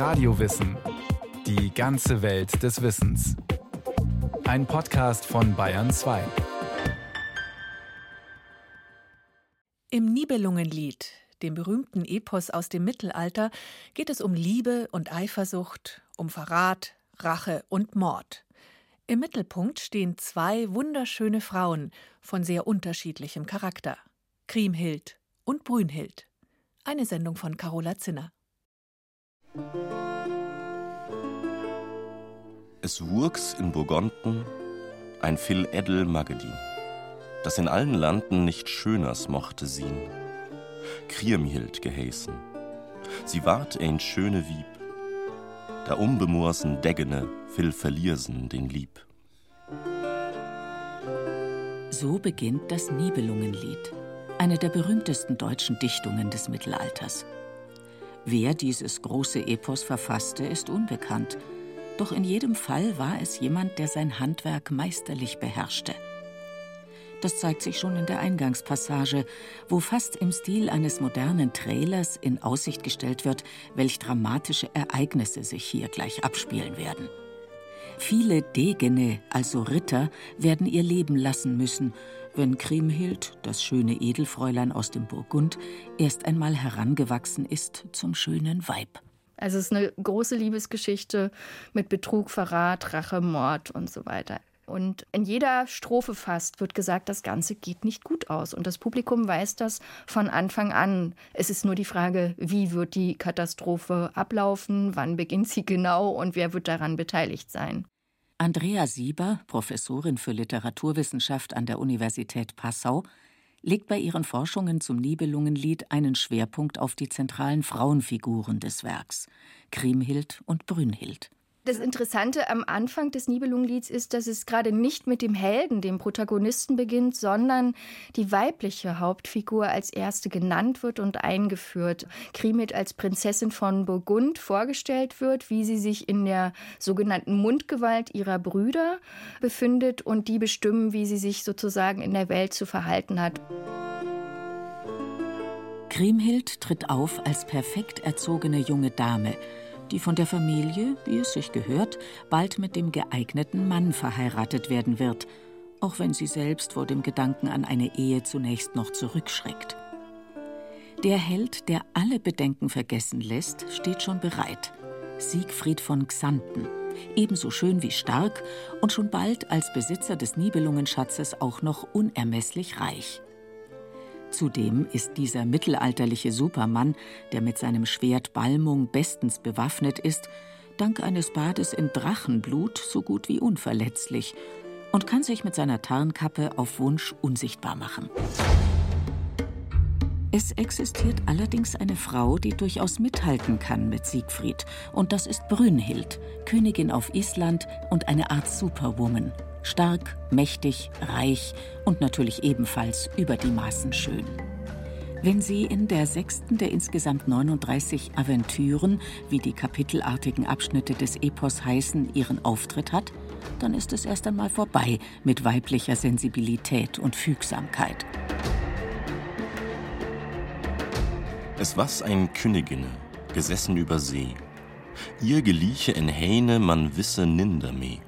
Radiowissen. Die ganze Welt des Wissens. Ein Podcast von Bayern 2. Im Nibelungenlied, dem berühmten Epos aus dem Mittelalter, geht es um Liebe und Eifersucht, um Verrat, Rache und Mord. Im Mittelpunkt stehen zwei wunderschöne Frauen von sehr unterschiedlichem Charakter: Kriemhild und Brünhild. Eine Sendung von Carola Zinner. Es wuchs in Burgonten ein viel edel Magedin, das in allen Landen nicht schöners mochte sien. Kriemhild geheißen. Sie ward ein schöne Wieb, da unbemoorsen Deggene viel verliersen den Lieb. So beginnt das Nibelungenlied, eine der berühmtesten deutschen Dichtungen des Mittelalters. Wer dieses große Epos verfasste, ist unbekannt. Doch in jedem Fall war es jemand, der sein Handwerk meisterlich beherrschte. Das zeigt sich schon in der Eingangspassage, wo fast im Stil eines modernen Trailers in Aussicht gestellt wird, welch dramatische Ereignisse sich hier gleich abspielen werden. Viele Degene, also Ritter, werden ihr Leben lassen müssen, wenn Kriemhild, das schöne Edelfräulein aus dem Burgund, erst einmal herangewachsen ist zum schönen Weib. Also es ist eine große Liebesgeschichte mit Betrug, Verrat, Rache, Mord und so weiter. Und in jeder Strophe fast wird gesagt, das Ganze geht nicht gut aus. Und das Publikum weiß das von Anfang an. Es ist nur die Frage, wie wird die Katastrophe ablaufen, wann beginnt sie genau und wer wird daran beteiligt sein. Andrea Sieber, Professorin für Literaturwissenschaft an der Universität Passau, legt bei ihren Forschungen zum Nibelungenlied einen Schwerpunkt auf die zentralen Frauenfiguren des Werks, Kriemhild und Brünnhild. Das Interessante am Anfang des Nibelungenlieds ist, dass es gerade nicht mit dem Helden, dem Protagonisten beginnt, sondern die weibliche Hauptfigur als erste genannt wird und eingeführt. Kriemhild als Prinzessin von Burgund vorgestellt wird, wie sie sich in der sogenannten Mundgewalt ihrer Brüder befindet und die bestimmen, wie sie sich sozusagen in der Welt zu verhalten hat. Kriemhild tritt auf als perfekt erzogene junge Dame die von der Familie, wie es sich gehört, bald mit dem geeigneten Mann verheiratet werden wird, auch wenn sie selbst vor dem Gedanken an eine Ehe zunächst noch zurückschreckt. Der Held, der alle Bedenken vergessen lässt, steht schon bereit. Siegfried von Xanten, ebenso schön wie stark und schon bald als Besitzer des Nibelungenschatzes auch noch unermesslich reich. Zudem ist dieser mittelalterliche Supermann, der mit seinem Schwert Balmung bestens bewaffnet ist, dank eines Bades in Drachenblut so gut wie unverletzlich und kann sich mit seiner Tarnkappe auf Wunsch unsichtbar machen. Es existiert allerdings eine Frau, die durchaus mithalten kann mit Siegfried, und das ist Brünnhild, Königin auf Island und eine Art Superwoman. Stark, mächtig, reich und natürlich ebenfalls über die Maßen schön. Wenn sie in der sechsten der insgesamt 39 Aventüren, wie die kapitelartigen Abschnitte des Epos heißen, ihren Auftritt hat, dann ist es erst einmal vorbei mit weiblicher Sensibilität und Fügsamkeit. Es was ein Königin, gesessen über See. Ihr gelieche in Hähne, man wisse ninder mehr.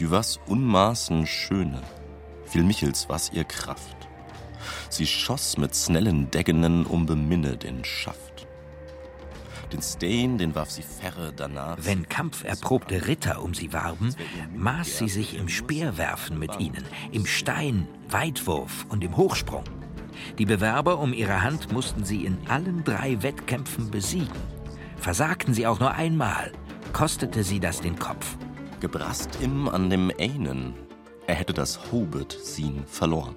Du was unmaßen schöne, viel Michels was ihr Kraft. Sie schoss mit snellen Deggenen um beminne den Schaft. Den Steen, den warf sie ferre danach. Wenn kampferprobte Ritter um sie warben, maß sie sich im Speerwerfen mit ihnen, im Stein, Weitwurf und im Hochsprung. Die Bewerber um ihre Hand mussten sie in allen drei Wettkämpfen besiegen. Versagten sie auch nur einmal, kostete sie das den Kopf gebrast ihm an dem einen, er hätte das Hobet sin verloren.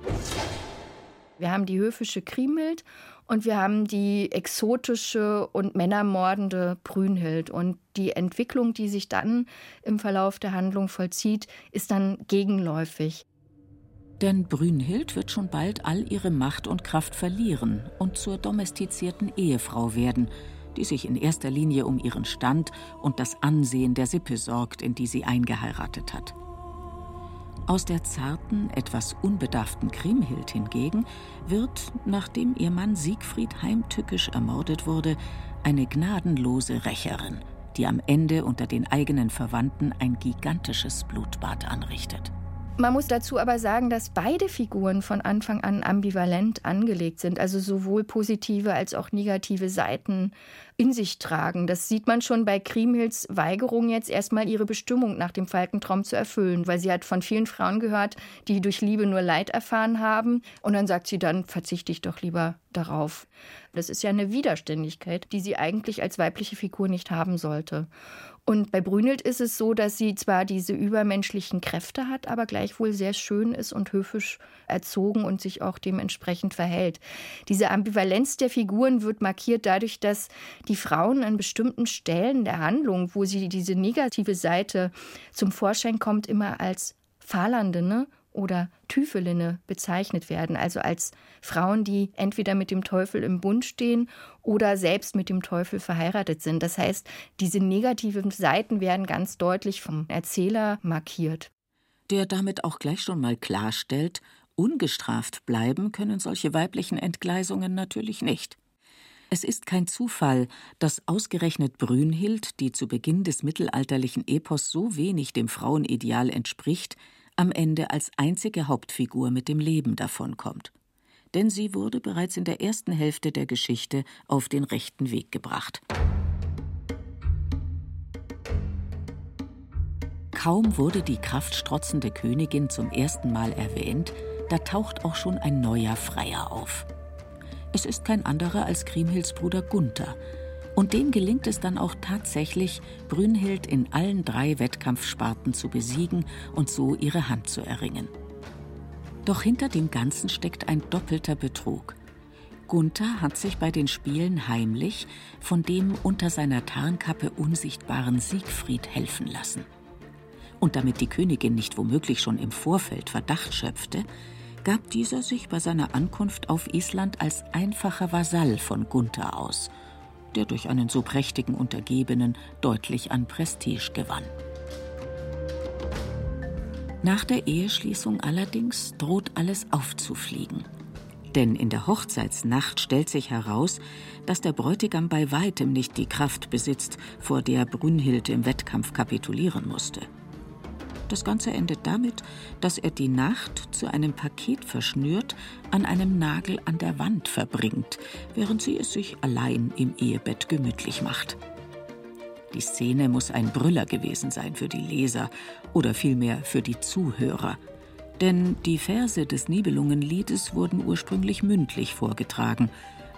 Wir haben die höfische Kriemhild und wir haben die exotische und männermordende Brünhild. Und die Entwicklung, die sich dann im Verlauf der Handlung vollzieht, ist dann gegenläufig. Denn Brünhild wird schon bald all ihre Macht und Kraft verlieren und zur domestizierten Ehefrau werden, die sich in erster Linie um ihren Stand und das Ansehen der Sippe sorgt, in die sie eingeheiratet hat. Aus der zarten, etwas unbedarften Kriemhild hingegen wird, nachdem ihr Mann Siegfried heimtückisch ermordet wurde, eine gnadenlose Rächerin, die am Ende unter den eigenen Verwandten ein gigantisches Blutbad anrichtet. Man muss dazu aber sagen, dass beide Figuren von Anfang an ambivalent angelegt sind, also sowohl positive als auch negative Seiten in sich tragen. Das sieht man schon bei Kriemhilds Weigerung, jetzt erstmal ihre Bestimmung nach dem Falkentraum zu erfüllen, weil sie hat von vielen Frauen gehört, die durch Liebe nur Leid erfahren haben. Und dann sagt sie, dann verzichte ich doch lieber darauf. Das ist ja eine Widerständigkeit, die sie eigentlich als weibliche Figur nicht haben sollte. Und bei Brünnhild ist es so, dass sie zwar diese übermenschlichen Kräfte hat, aber gleichwohl sehr schön ist und höfisch erzogen und sich auch dementsprechend verhält. Diese Ambivalenz der Figuren wird markiert dadurch, dass die Frauen an bestimmten Stellen der Handlung, wo sie diese negative Seite zum Vorschein kommt, immer als Fahrlandene oder Tüfelinne bezeichnet werden, also als Frauen, die entweder mit dem Teufel im Bund stehen oder selbst mit dem Teufel verheiratet sind. Das heißt, diese negativen Seiten werden ganz deutlich vom Erzähler markiert. Der damit auch gleich schon mal klarstellt, ungestraft bleiben können solche weiblichen Entgleisungen natürlich nicht. Es ist kein Zufall, dass ausgerechnet Brünnhild, die zu Beginn des mittelalterlichen Epos so wenig dem Frauenideal entspricht, am Ende als einzige Hauptfigur mit dem Leben davonkommt. Denn sie wurde bereits in der ersten Hälfte der Geschichte auf den rechten Weg gebracht. Kaum wurde die kraftstrotzende Königin zum ersten Mal erwähnt, da taucht auch schon ein neuer Freier auf. Es ist kein anderer als Kriemhilds Bruder Gunther, und dem gelingt es dann auch tatsächlich, Brünnhild in allen drei Wettkampfsparten zu besiegen und so ihre Hand zu erringen. Doch hinter dem Ganzen steckt ein doppelter Betrug. Gunther hat sich bei den Spielen heimlich von dem unter seiner Tarnkappe unsichtbaren Siegfried helfen lassen. Und damit die Königin nicht womöglich schon im Vorfeld Verdacht schöpfte, gab dieser sich bei seiner Ankunft auf Island als einfacher Vasall von Gunther aus – der durch einen so prächtigen Untergebenen deutlich an Prestige gewann. Nach der Eheschließung allerdings droht alles aufzufliegen. Denn in der Hochzeitsnacht stellt sich heraus, dass der Bräutigam bei weitem nicht die Kraft besitzt, vor der Brünnhild im Wettkampf kapitulieren musste. Das Ganze endet damit, dass er die Nacht zu einem Paket verschnürt an einem Nagel an der Wand verbringt, während sie es sich allein im Ehebett gemütlich macht. Die Szene muss ein Brüller gewesen sein für die Leser oder vielmehr für die Zuhörer. Denn die Verse des Nibelungenliedes wurden ursprünglich mündlich vorgetragen.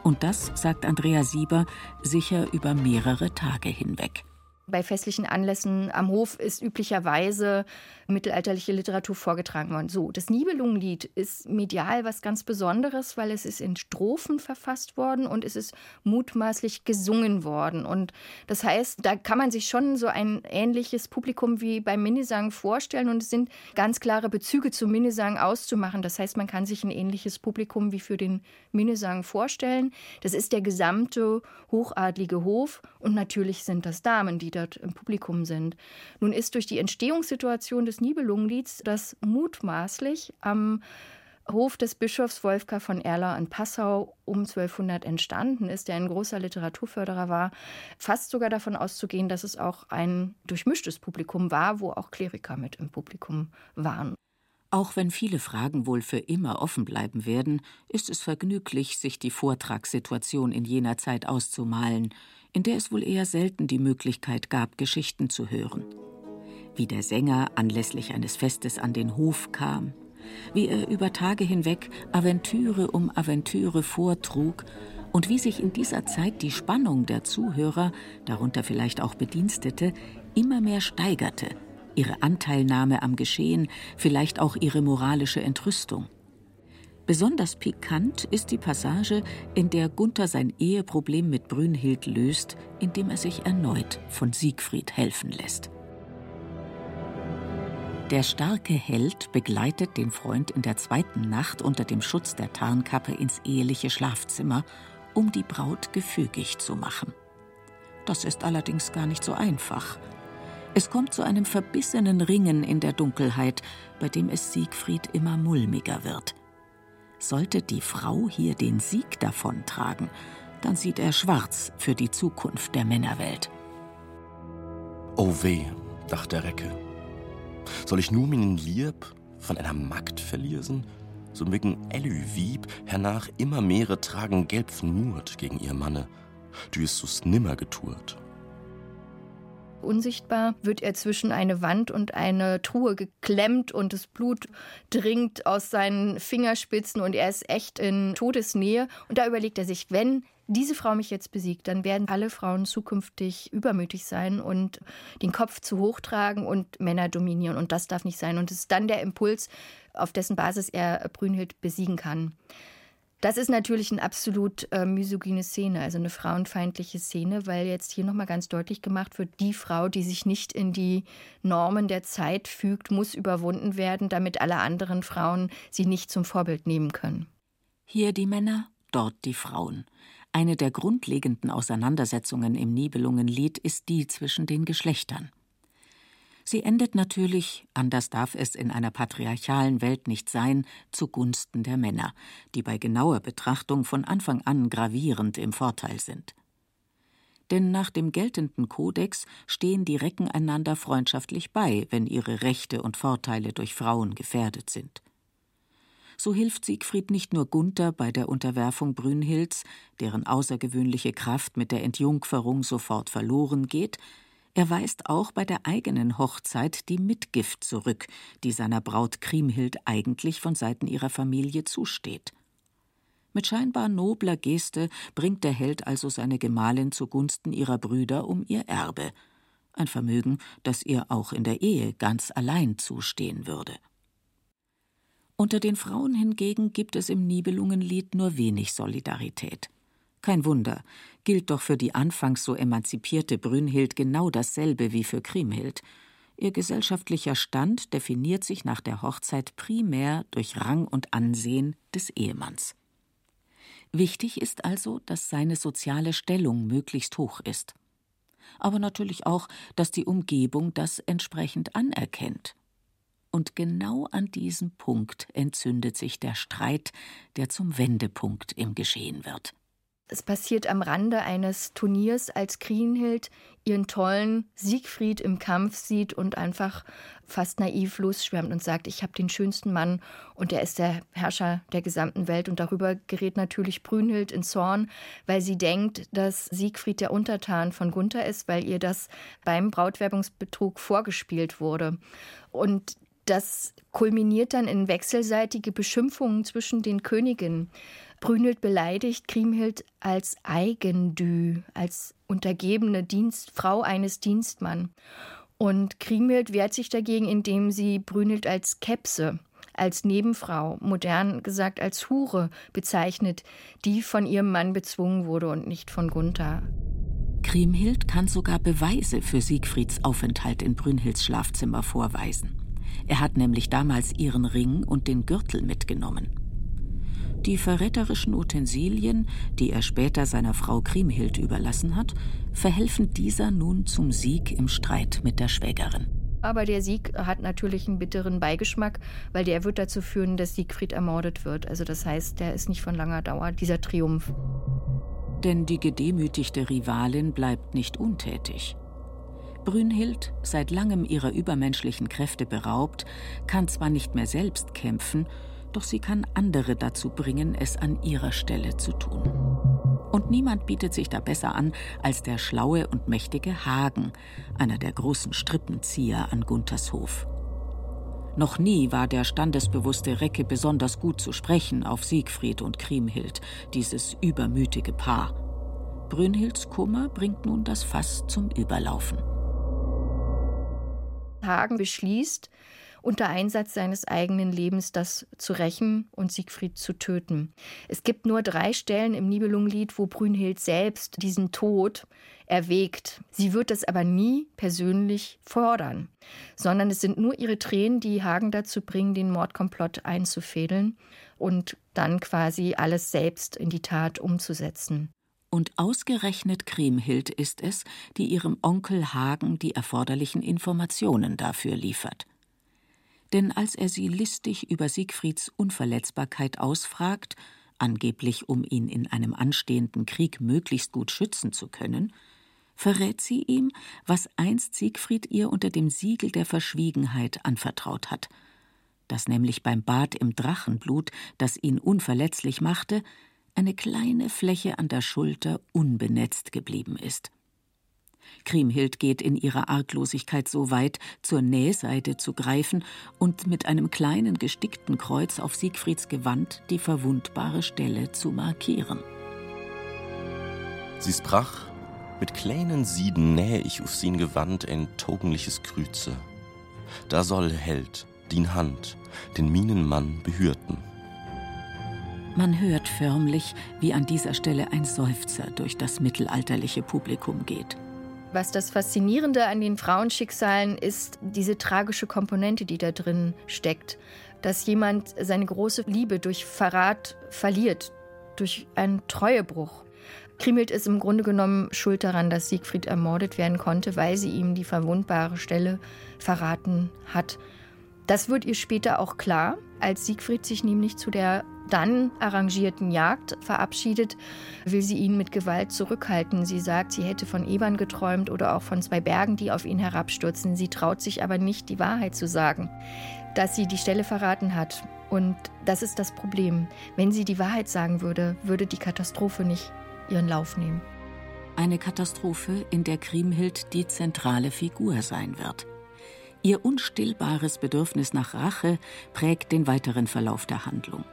Und das, sagt Andrea Sieber, sicher über mehrere Tage hinweg. Bei festlichen Anlässen am Hof ist üblicherweise mittelalterliche Literatur vorgetragen worden. So, das Nibelungenlied ist medial was ganz Besonderes, weil es ist in Strophen verfasst worden und es ist mutmaßlich gesungen worden. Und das heißt, da kann man sich schon so ein ähnliches Publikum wie beim Minnesang vorstellen und es sind ganz klare Bezüge zum Minnesang auszumachen. Das heißt, man kann sich ein ähnliches Publikum wie für den Minnesang vorstellen. Das ist der gesamte hochadlige Hof und natürlich sind das Damen, die dort im Publikum sind. Nun ist durch die Entstehungssituation des Nibelungenlieds, das mutmaßlich am Hof des Bischofs Wolfgar von Erler in Passau um 1200 entstanden ist, der ein großer Literaturförderer war, fast sogar davon auszugehen, dass es auch ein durchmischtes Publikum war, wo auch Kleriker mit im Publikum waren. Auch wenn viele Fragen wohl für immer offen bleiben werden, ist es vergnüglich, sich die Vortragssituation in jener Zeit auszumalen, in der es wohl eher selten die Möglichkeit gab, Geschichten zu hören. Wie der Sänger anlässlich eines Festes an den Hof kam, wie er über Tage hinweg Aventüre um Aventüre vortrug und wie sich in dieser Zeit die Spannung der Zuhörer, darunter vielleicht auch Bedienstete, immer mehr steigerte, ihre Anteilnahme am Geschehen, vielleicht auch ihre moralische Entrüstung. Besonders pikant ist die Passage, in der Gunther sein Eheproblem mit Brünnhild löst, indem er sich erneut von Siegfried helfen lässt. Der starke Held begleitet den Freund in der zweiten Nacht unter dem Schutz der Tarnkappe ins eheliche Schlafzimmer, um die Braut gefügig zu machen. Das ist allerdings gar nicht so einfach. Es kommt zu einem verbissenen Ringen in der Dunkelheit, bei dem es Siegfried immer mulmiger wird. Sollte die Frau hier den Sieg davontragen, dann sieht er schwarz für die Zukunft der Männerwelt. Oh weh, dachte Recke. Soll ich nur meinen Lieb von einer Magd verliersen? So mögen Elü wieb, hernach immer mehrere tragen gelb Mut gegen ihr Manne, du ist so's nimmer geturt. Unsichtbar wird er zwischen eine Wand und eine Truhe geklemmt und das Blut dringt aus seinen Fingerspitzen und er ist echt in Todesnähe. Und da überlegt er sich, wenn diese Frau mich jetzt besiegt, dann werden alle Frauen zukünftig übermütig sein und den Kopf zu hoch tragen und Männer dominieren. Und das darf nicht sein. Und es ist dann der Impuls, auf dessen Basis er Brünnhild besiegen kann. Das ist natürlich eine absolut äh, misogyne Szene, also eine frauenfeindliche Szene, weil jetzt hier nochmal ganz deutlich gemacht wird, die Frau, die sich nicht in die Normen der Zeit fügt, muss überwunden werden, damit alle anderen Frauen sie nicht zum Vorbild nehmen können. Hier die Männer, dort die Frauen. Eine der grundlegenden Auseinandersetzungen im Nibelungenlied ist die zwischen den Geschlechtern. Sie endet natürlich, anders darf es in einer patriarchalen Welt nicht sein, zugunsten der Männer, die bei genauer Betrachtung von Anfang an gravierend im Vorteil sind. Denn nach dem geltenden Kodex stehen die Recken einander freundschaftlich bei, wenn ihre Rechte und Vorteile durch Frauen gefährdet sind. So hilft Siegfried nicht nur Gunther bei der Unterwerfung Brünnhilds, deren außergewöhnliche Kraft mit der Entjungferung sofort verloren geht, er weist auch bei der eigenen Hochzeit die Mitgift zurück, die seiner Braut Kriemhild eigentlich von Seiten ihrer Familie zusteht. Mit scheinbar nobler Geste bringt der Held also seine Gemahlin zugunsten ihrer Brüder um ihr Erbe, ein Vermögen, das ihr auch in der Ehe ganz allein zustehen würde. Unter den Frauen hingegen gibt es im Nibelungenlied nur wenig Solidarität. Kein Wunder, gilt doch für die anfangs so emanzipierte Brünnhild genau dasselbe wie für Kriemhild. Ihr gesellschaftlicher Stand definiert sich nach der Hochzeit primär durch Rang und Ansehen des Ehemanns. Wichtig ist also, dass seine soziale Stellung möglichst hoch ist. Aber natürlich auch, dass die Umgebung das entsprechend anerkennt und genau an diesem Punkt entzündet sich der Streit, der zum Wendepunkt im Geschehen wird. Es passiert am Rande eines Turniers, als Kriemhild ihren tollen Siegfried im Kampf sieht und einfach fast naiv losschwärmt und sagt, ich habe den schönsten Mann und er ist der Herrscher der gesamten Welt. Und darüber gerät natürlich Brünnhild in Zorn, weil sie denkt, dass Siegfried der Untertan von Gunther ist, weil ihr das beim Brautwerbungsbetrug vorgespielt wurde. Und das kulminiert dann in wechselseitige Beschimpfungen zwischen den Königinnen. Brünnhild beleidigt Kriemhild als Eigendü, als untergebene Dienstfrau eines Dienstmann. Und Kriemhild wehrt sich dagegen, indem sie Brünnhild als Kepse, als Nebenfrau, modern gesagt als Hure bezeichnet, die von ihrem Mann bezwungen wurde und nicht von Gunther. Kriemhild kann sogar Beweise für Siegfrieds Aufenthalt in Brünnhilds Schlafzimmer vorweisen. Er hat nämlich damals ihren Ring und den Gürtel mitgenommen. Die verräterischen Utensilien, die er später seiner Frau Kriemhild überlassen hat, verhelfen dieser nun zum Sieg im Streit mit der Schwägerin. Aber der Sieg hat natürlich einen bitteren Beigeschmack, weil der wird dazu führen, dass Siegfried ermordet wird. Also das heißt, der ist nicht von langer Dauer, dieser Triumph. Denn die gedemütigte Rivalin bleibt nicht untätig. Brünnhild, seit langem ihrer übermenschlichen Kräfte beraubt, kann zwar nicht mehr selbst kämpfen, doch sie kann andere dazu bringen, es an ihrer Stelle zu tun. Und niemand bietet sich da besser an als der schlaue und mächtige Hagen, einer der großen Strippenzieher an Gunthers Hof. Noch nie war der standesbewusste Recke besonders gut zu sprechen auf Siegfried und Kriemhild, dieses übermütige Paar. Brünnhilds Kummer bringt nun das Fass zum Überlaufen. Hagen beschließt, unter Einsatz seines eigenen Lebens das zu rächen und Siegfried zu töten. Es gibt nur drei Stellen im Nibelungenlied, wo Brünnhild selbst diesen Tod erwägt. Sie wird das aber nie persönlich fordern, sondern es sind nur ihre Tränen, die Hagen dazu bringen, den Mordkomplott einzufädeln und dann quasi alles selbst in die Tat umzusetzen. Und ausgerechnet Kriemhild ist es, die ihrem Onkel Hagen die erforderlichen Informationen dafür liefert. Denn als er sie listig über Siegfrieds Unverletzbarkeit ausfragt, angeblich um ihn in einem anstehenden Krieg möglichst gut schützen zu können, verrät sie ihm, was einst Siegfried ihr unter dem Siegel der Verschwiegenheit anvertraut hat, dass nämlich beim Bad im Drachenblut, das ihn unverletzlich machte, eine kleine Fläche an der Schulter unbenetzt geblieben ist. Kriemhild geht in ihrer Arglosigkeit so weit, zur Nähseite zu greifen und mit einem kleinen gestickten Kreuz auf Siegfrieds Gewand die verwundbare Stelle zu markieren. Sie sprach, mit kleinen Sieden nähe ich auf sin Gewand ein togenliches Krüze. Da soll Held, din Hand, den Minenmann behürten. Man hört förmlich, wie an dieser Stelle ein Seufzer durch das mittelalterliche Publikum geht. Was das Faszinierende an den Frauenschicksalen ist, diese tragische Komponente, die da drin steckt. Dass jemand seine große Liebe durch Verrat verliert, durch einen Treuebruch. Kriemhild ist im Grunde genommen schuld daran, dass Siegfried ermordet werden konnte, weil sie ihm die verwundbare Stelle verraten hat. Das wird ihr später auch klar, als Siegfried sich nämlich zu der dann arrangierten Jagd verabschiedet, will sie ihn mit Gewalt zurückhalten. Sie sagt, sie hätte von Ebern geträumt oder auch von zwei Bergen, die auf ihn herabstürzen. Sie traut sich aber nicht, die Wahrheit zu sagen, dass sie die Stelle verraten hat. Und das ist das Problem. Wenn sie die Wahrheit sagen würde, würde die Katastrophe nicht ihren Lauf nehmen. Eine Katastrophe, in der Kriemhild die zentrale Figur sein wird. Ihr unstillbares Bedürfnis nach Rache prägt den weiteren Verlauf der Handlung.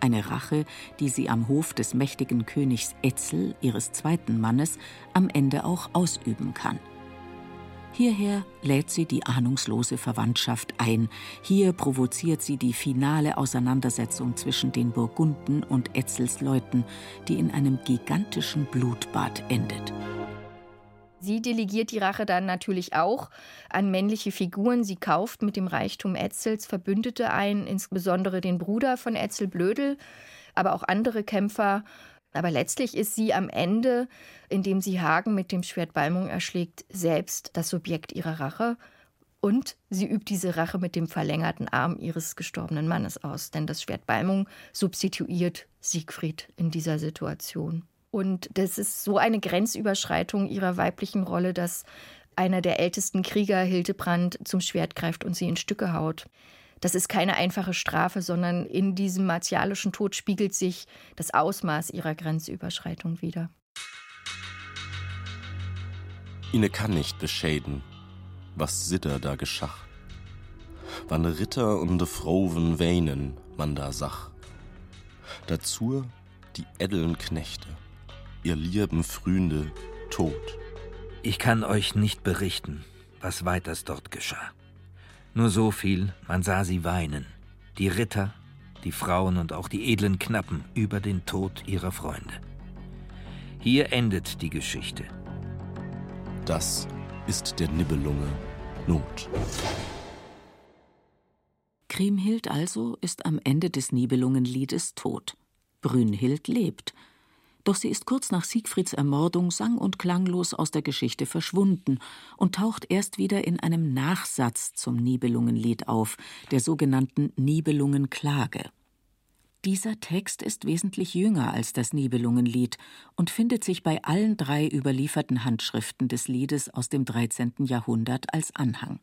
Eine Rache, die sie am Hof des mächtigen Königs Etzel, ihres zweiten Mannes, am Ende auch ausüben kann. Hierher lädt sie die ahnungslose Verwandtschaft ein. Hier provoziert sie die finale Auseinandersetzung zwischen den Burgunden und Etzels Leuten, die in einem gigantischen Blutbad endet. Sie delegiert die Rache dann natürlich auch an männliche Figuren. Sie kauft mit dem Reichtum Etzels Verbündete ein, insbesondere den Bruder von Etzel Blödel, aber auch andere Kämpfer. Aber letztlich ist sie am Ende, indem sie Hagen mit dem Schwert Balmung erschlägt, selbst das Subjekt ihrer Rache. Und sie übt diese Rache mit dem verlängerten Arm ihres gestorbenen Mannes aus, denn das Schwert Balmung substituiert Siegfried in dieser Situation. Und das ist so eine Grenzüberschreitung ihrer weiblichen Rolle, dass einer der ältesten Krieger, Hildebrand, zum Schwert greift und sie in Stücke haut. Das ist keine einfache Strafe, sondern in diesem martialischen Tod spiegelt sich das Ausmaß ihrer Grenzüberschreitung wider. Ine kann nicht beschäden, was Sitter da geschach. Wann Ritter und Froven weinen, man da sach. Dazu die edlen Knechte ihr lieben Fründe, tot. Ich kann euch nicht berichten, was weiters dort geschah. Nur so viel, man sah sie weinen, die Ritter, die Frauen und auch die edlen Knappen über den Tod ihrer Freunde. Hier endet die Geschichte. Das ist der Nibelunge Not. Kriemhild also ist am Ende des Nibelungenliedes tot. Brünnhild lebt doch sie ist kurz nach Siegfrieds Ermordung sang- und klanglos aus der Geschichte verschwunden und taucht erst wieder in einem Nachsatz zum Nibelungenlied auf, der sogenannten Nibelungenklage. Dieser Text ist wesentlich jünger als das Nibelungenlied und findet sich bei allen drei überlieferten Handschriften des Liedes aus dem 13. Jahrhundert als Anhang.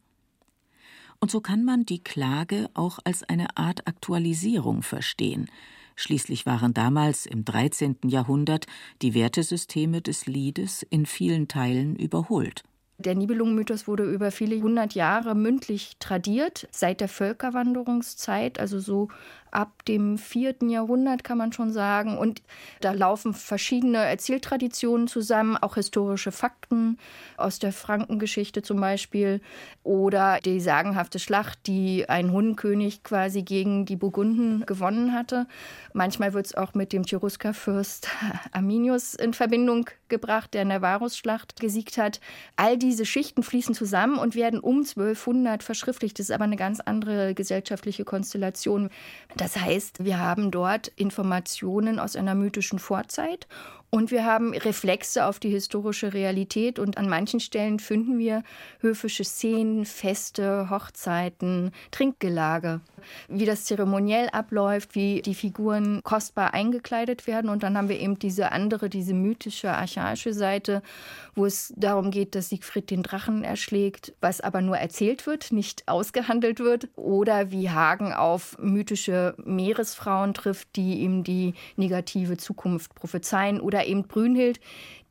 Und so kann man die Klage auch als eine Art Aktualisierung verstehen, Schließlich waren damals im 13. Jahrhundert die Wertesysteme des Liedes in vielen Teilen überholt. Der Nibelungenmythos wurde über viele hundert Jahre mündlich tradiert, seit der Völkerwanderungszeit, also so ab dem vierten Jahrhundert, kann man schon sagen. Und da laufen verschiedene Erzähltraditionen zusammen, auch historische Fakten aus der Frankengeschichte zum Beispiel oder die sagenhafte Schlacht, die ein Hundenkönig quasi gegen die Burgunden gewonnen hatte. Manchmal wird es auch mit dem Cheruskerfürst Arminius in Verbindung gebracht, der in der Varusschlacht gesiegt hat. All diese Schichten fließen zusammen und werden um 1200 verschriftlicht. Das ist aber eine ganz andere gesellschaftliche Konstellation. Das heißt, wir haben dort Informationen aus einer mythischen Vorzeit Und wir haben Reflexe auf die historische Realität und an manchen Stellen finden wir höfische Szenen, Feste, Hochzeiten, Trinkgelage, wie das zeremoniell abläuft, wie die Figuren kostbar eingekleidet werden. Und dann haben wir eben diese andere, diese mythische, archaische Seite, wo es darum geht, dass Siegfried den Drachen erschlägt, was aber nur erzählt wird, nicht ausgehandelt wird. Oder wie Hagen auf mythische Meeresfrauen trifft, die ihm die negative Zukunft prophezeien. Oder eben Brünnhild,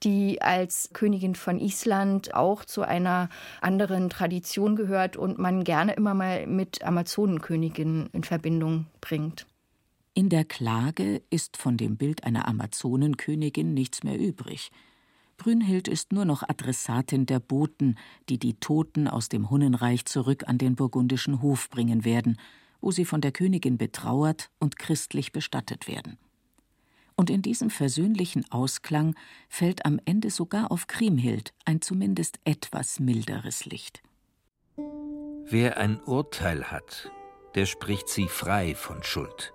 die als Königin von Island auch zu einer anderen Tradition gehört und man gerne immer mal mit Amazonenköniginnen in Verbindung bringt. In der Klage ist von dem Bild einer Amazonenkönigin nichts mehr übrig. Brünnhild ist nur noch Adressatin der Boten, die die Toten aus dem Hunnenreich zurück an den burgundischen Hof bringen werden, wo sie von der Königin betrauert und christlich bestattet werden. Und in diesem versöhnlichen Ausklang fällt am Ende sogar auf Kriemhild ein zumindest etwas milderes Licht. Wer ein Urteil hat, der spricht sie frei von Schuld,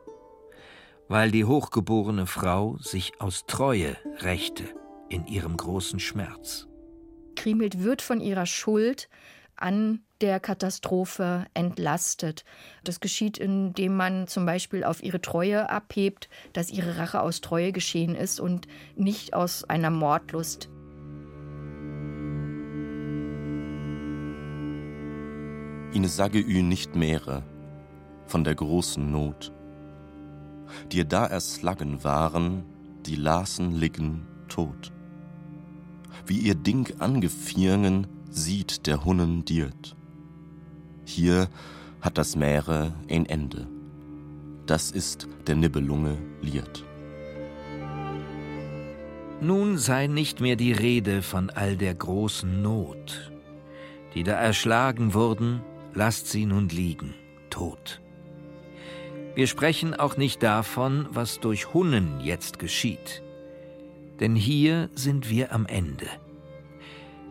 weil die hochgeborene Frau sich aus Treue rächte in ihrem großen Schmerz. Kriemhild wird von ihrer Schuld an der Katastrophe entlastet. Das geschieht, indem man zum Beispiel auf ihre Treue abhebt, dass ihre Rache aus Treue geschehen ist und nicht aus einer Mordlust. Ine sage ü nicht mehre von der großen Not, die da erslagen waren, die lasen liggen tot. Wie ihr Ding angefirgen, sieht der Hunnen dirt. Hier hat das Meere ein Ende. Das ist der Nibelunge Liert. Nun sei nicht mehr die Rede von all der großen Not. Die da erschlagen wurden, lasst sie nun liegen, tot. Wir sprechen auch nicht davon, was durch Hunnen jetzt geschieht. Denn hier sind wir am Ende.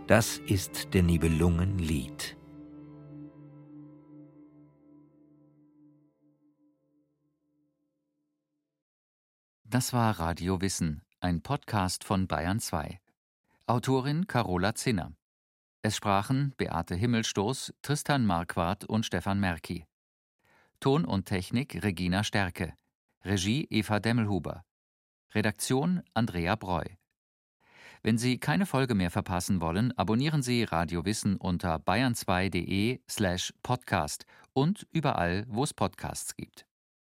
Das ist der Nibelungenlied. Das war Radio Wissen, ein Podcast von Bayern 2. Autorin Carola Zinner. Es sprachen Beate Himmelstoß, Tristan Marquardt und Stefan Merki. Ton und Technik Regina Stärke. Regie Eva Demmelhuber. Redaktion Andrea Breu. Wenn Sie keine Folge mehr verpassen wollen, abonnieren Sie Radio Wissen unter bayern2.de slash podcast und überall, wo es Podcasts gibt.